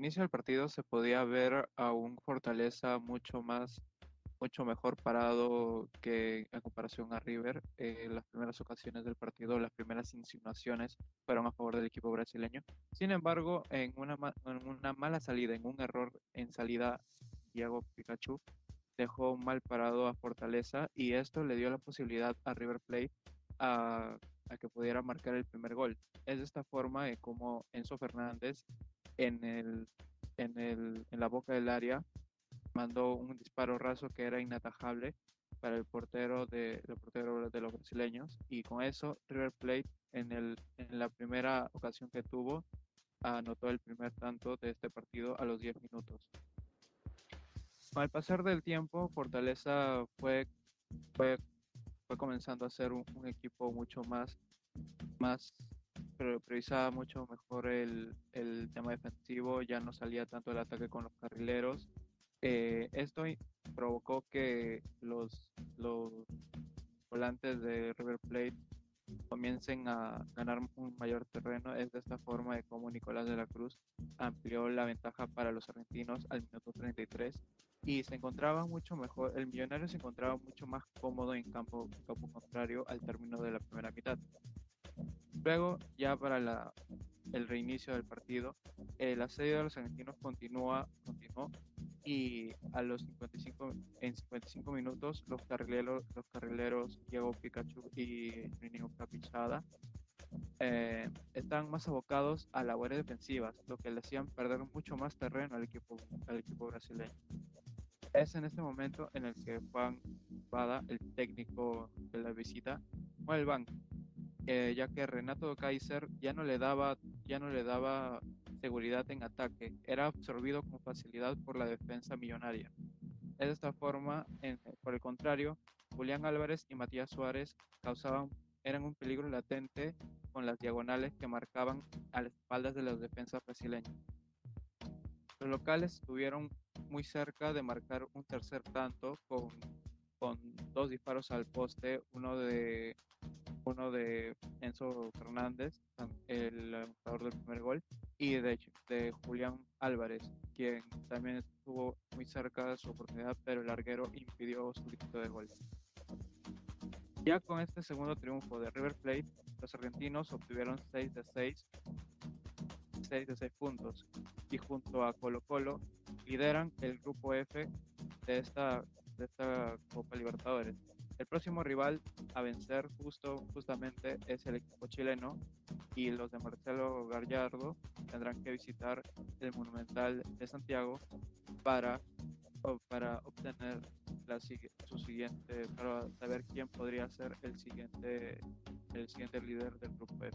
inicio del partido se podía ver a un Fortaleza mucho más, mucho mejor parado que en comparación a River. Eh, las primeras ocasiones del partido, las primeras insinuaciones fueron a favor del equipo brasileño. Sin embargo, en una, en una mala salida, en un error en salida, Diego Pikachu dejó mal parado a Fortaleza y esto le dio la posibilidad a River Plate a, a que pudiera marcar el primer gol. Es de esta forma de como Enzo Fernández en, el, en, el, en la boca del área mandó un disparo raso que era inatajable para el portero de, el portero de los brasileños y con eso River Plate en, el, en la primera ocasión que tuvo anotó el primer tanto de este partido a los 10 minutos. Al pasar del tiempo, Fortaleza fue, fue, fue comenzando a ser un, un equipo mucho más, más pero priorizaba mucho mejor el, el, tema defensivo, ya no salía tanto el ataque con los carrileros. Eh, esto provocó que los, los volantes de River Plate comiencen a ganar un mayor terreno. Es de esta forma de cómo Nicolás de la Cruz amplió la ventaja para los argentinos al minuto 33 y se encontraba mucho mejor, el millonario se encontraba mucho más cómodo en campo, campo contrario al término de la primera mitad. Luego, ya para la, el reinicio del partido, el asedio de los argentinos continúa, continuó y a los 55, en 55 minutos los carrileros, los carrileros Diego Pikachu y Niño Capichada eh, están más abocados a labores defensivas, lo que le hacían perder mucho más terreno al equipo, al equipo brasileño. Es en este momento en el que Juan Bada, el técnico de la visita, mueve el banco eh, ya que Renato Kaiser ya no le daba, ya no le daba seguridad en ataque, era absorbido con facilidad por la defensa millonaria. De esta forma, por el contrario, Julián Álvarez y Matías Suárez causaban, eran un peligro latente con las diagonales que marcaban a las espaldas de los defensas brasileños. Los locales estuvieron muy cerca de marcar un tercer tanto con, con dos disparos al poste, uno de uno de Enzo Fernández, el anotador del primer gol, y de, de Julián Álvarez, quien también estuvo muy cerca de su oportunidad, pero el larguero impidió su grito de gol. Ya con este segundo triunfo de River Plate, los argentinos obtuvieron 6 de 6, 6 de 6 puntos, y junto a Colo Colo lideran el grupo F de esta, de esta Copa Libertadores el próximo rival a vencer justo, justamente es el equipo chileno y los de Marcelo Gallardo tendrán que visitar el Monumental de Santiago para, para obtener la, su siguiente, para saber quién podría ser el siguiente, el siguiente líder del grupo F.